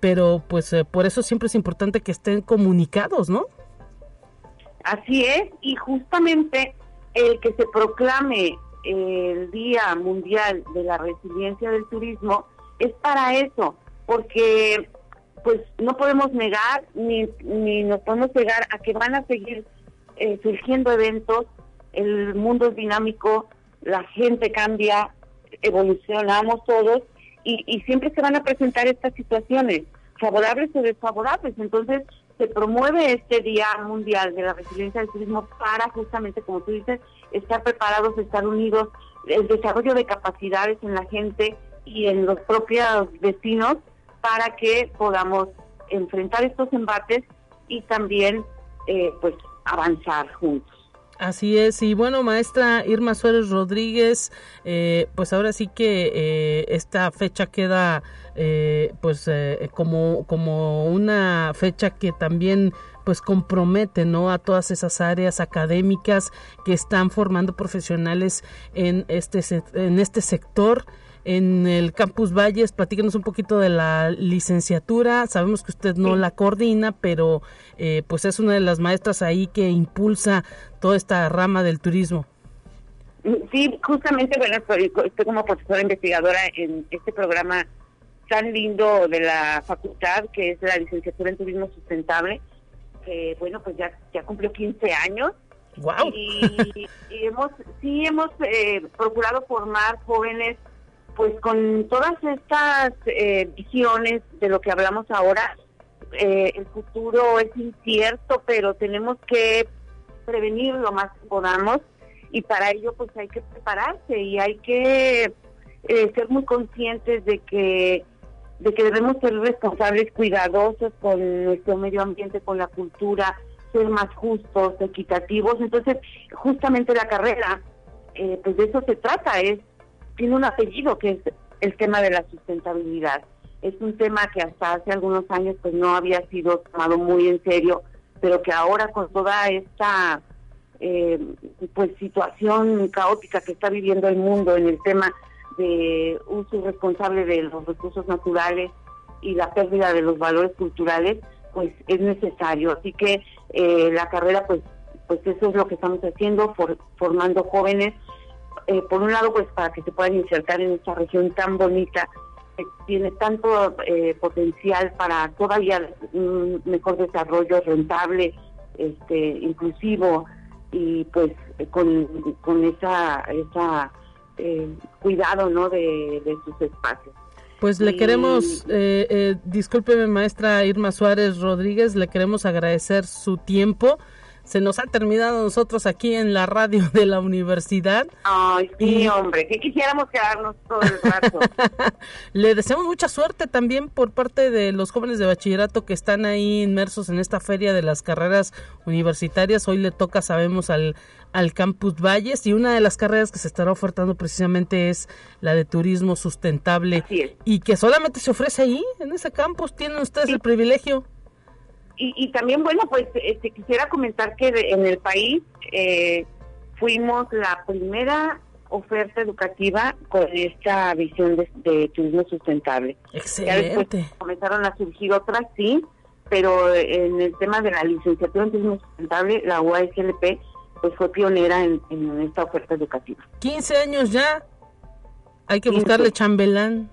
pero pues por eso siempre es importante que estén comunicados no Así es, y justamente el que se proclame el Día Mundial de la Resiliencia del Turismo es para eso, porque pues no podemos negar ni, ni nos podemos negar a que van a seguir eh, surgiendo eventos, el mundo es dinámico, la gente cambia, evolucionamos todos y, siempre se van a presentar estas situaciones, favorables o desfavorables. Entonces, se promueve este Día Mundial de la Resiliencia del Turismo para justamente, como tú dices, estar preparados, estar unidos, el desarrollo de capacidades en la gente y en los propios vecinos para que podamos enfrentar estos embates y también eh, pues avanzar juntos. Así es, y bueno, maestra Irma Suárez Rodríguez, eh, pues ahora sí que eh, esta fecha queda eh, pues como, como una fecha que también pues compromete no a todas esas áreas académicas que están formando profesionales en este en este sector en el Campus Valles. Platíquenos un poquito de la licenciatura. Sabemos que usted no la coordina, pero eh, pues es una de las maestras ahí que impulsa toda esta rama del turismo. Sí, justamente, bueno, estoy, como profesora investigadora en este programa tan lindo de la facultad, que es la licenciatura en turismo sustentable, que bueno, pues ya, ya cumplió 15 años. Wow. Y, hemos, sí hemos eh, procurado formar jóvenes pues con todas estas eh, visiones de lo que hablamos ahora, eh, el futuro es incierto, pero tenemos que prevenir lo más que podamos y para ello pues hay que prepararse y hay que eh, ser muy conscientes de que de que debemos ser responsables, cuidadosos con nuestro medio ambiente, con la cultura, ser más justos, equitativos. Entonces, justamente la carrera, pues de eso se trata, es tiene un apellido que es el tema de la sustentabilidad. Es un tema que hasta hace algunos años pues no había sido tomado muy en serio, pero que ahora con toda esta eh, pues situación caótica que está viviendo el mundo en el tema de uso irresponsable de los recursos naturales y la pérdida de los valores culturales, pues es necesario. Así que eh, la carrera, pues, pues eso es lo que estamos haciendo, formando jóvenes, eh, por un lado, pues para que se puedan insertar en esta región tan bonita, que tiene tanto eh, potencial para todavía un mejor desarrollo rentable, este, inclusivo y pues con, con esa, esa eh, cuidado ¿no? de, sus espacios. Pues le queremos, eh, eh, discúlpeme maestra Irma Suárez Rodríguez, le queremos agradecer su tiempo se nos ha terminado nosotros aquí en la radio de la universidad. Ay, sí, hombre, que quisiéramos quedarnos todo el rato. Le deseamos mucha suerte también por parte de los jóvenes de bachillerato que están ahí inmersos en esta feria de las carreras universitarias. Hoy le toca, sabemos, al, al Campus Valles y una de las carreras que se estará ofertando precisamente es la de turismo sustentable y que solamente se ofrece ahí, en ese campus. Tienen ustedes el privilegio y, también, bueno, pues este, quisiera comentar que en el país eh, fuimos la primera oferta educativa con esta visión de, turismo sustentable. Excelente. comenzaron a surgir otras, sí, pero en el tema de la licenciatura en turismo sustentable, la UASLP pues fue pionera en, esta oferta educativa. 15 años ya. Hay que buscarle chambelán.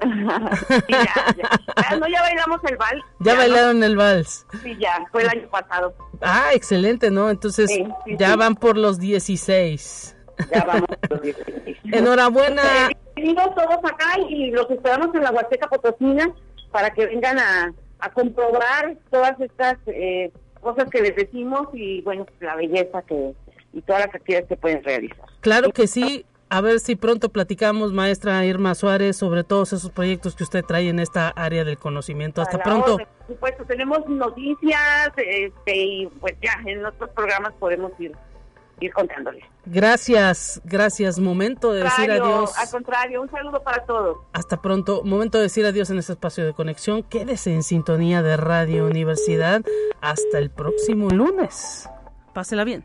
ya, no, ya bailamos el vals. Ya, bailaron el vals. Sí, ya, fue el año pasado. Ah, excelente, ¿no? Entonces ya van por los 16. Ya vamos por los 16. Enhorabuena. Eh, bienvenidos todos acá y los esperamos en la Huasteca Potosina para que vengan a, a comprobar todas estas eh, cosas que les decimos y, bueno, la belleza que y todas las actividades que pueden realizar. Claro que sí a ver si pronto platicamos, maestra Irma Suárez, sobre todos esos proyectos que usted trae en esta área del conocimiento. Hasta pronto. por supuesto, tenemos noticias este, y pues ya en otros programas podemos ir ir contándoles. Gracias, gracias. Momento de decir adiós. Al contrario, un saludo para todos. Hasta pronto. Momento de decir adiós en este espacio de conexión. Quédese en sintonía de Radio Universidad. Hasta el próximo lunes. Pásela bien.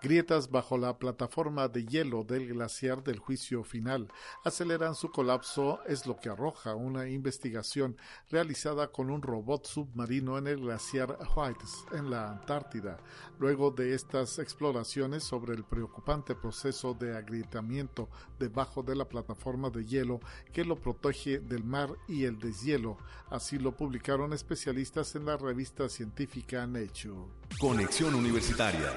Grietas bajo la plataforma de hielo del glaciar del juicio final aceleran su colapso, es lo que arroja una investigación realizada con un robot submarino en el glaciar Whites en la Antártida. Luego de estas exploraciones sobre el preocupante proceso de agrietamiento debajo de la plataforma de hielo que lo protege del mar y el deshielo, así lo publicaron especialistas en la revista científica Nature. Conexión Universitaria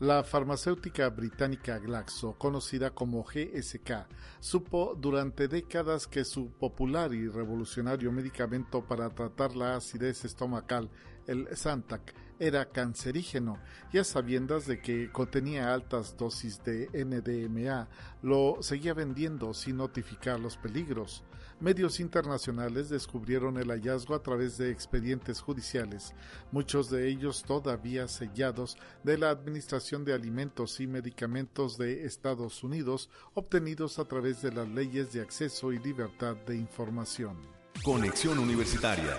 la farmacéutica británica Glaxo, conocida como GSK, supo durante décadas que su popular y revolucionario medicamento para tratar la acidez estomacal, el Zantac, era cancerígeno y a sabiendas de que contenía altas dosis de NDMA, lo seguía vendiendo sin notificar los peligros. Medios internacionales descubrieron el hallazgo a través de expedientes judiciales, muchos de ellos todavía sellados de la Administración de Alimentos y Medicamentos de Estados Unidos, obtenidos a través de las leyes de acceso y libertad de información. Conexión Universitaria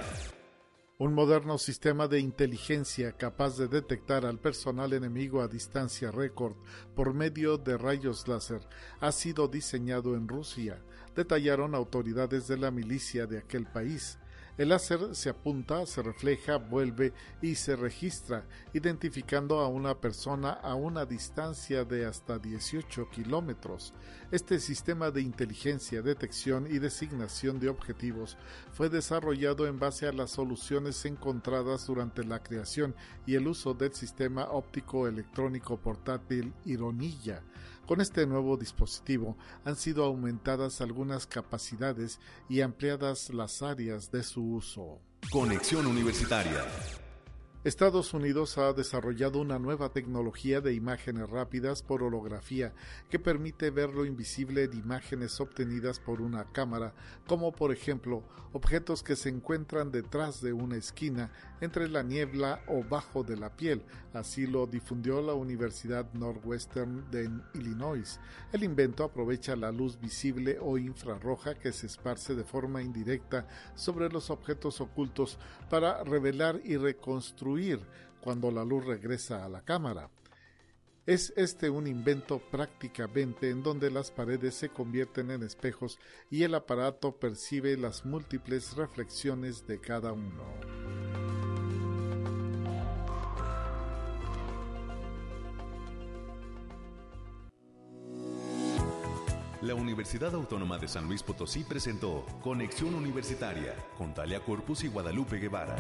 un moderno sistema de inteligencia capaz de detectar al personal enemigo a distancia récord por medio de rayos láser ha sido diseñado en Rusia, detallaron autoridades de la milicia de aquel país. El láser se apunta, se refleja, vuelve y se registra, identificando a una persona a una distancia de hasta 18 kilómetros. Este sistema de inteligencia, detección y designación de objetivos fue desarrollado en base a las soluciones encontradas durante la creación y el uso del sistema óptico electrónico portátil Ironilla. Con este nuevo dispositivo han sido aumentadas algunas capacidades y ampliadas las áreas de su uso. Conexión Universitaria. Estados Unidos ha desarrollado una nueva tecnología de imágenes rápidas por holografía que permite ver lo invisible en imágenes obtenidas por una cámara, como por ejemplo objetos que se encuentran detrás de una esquina, entre la niebla o bajo de la piel. Así lo difundió la Universidad Northwestern de Illinois. El invento aprovecha la luz visible o infrarroja que se esparce de forma indirecta sobre los objetos ocultos para revelar y reconstruir cuando la luz regresa a la cámara. Es este un invento prácticamente en donde las paredes se convierten en espejos y el aparato percibe las múltiples reflexiones de cada uno. La Universidad Autónoma de San Luis Potosí presentó Conexión Universitaria con Talia Corpus y Guadalupe Guevara.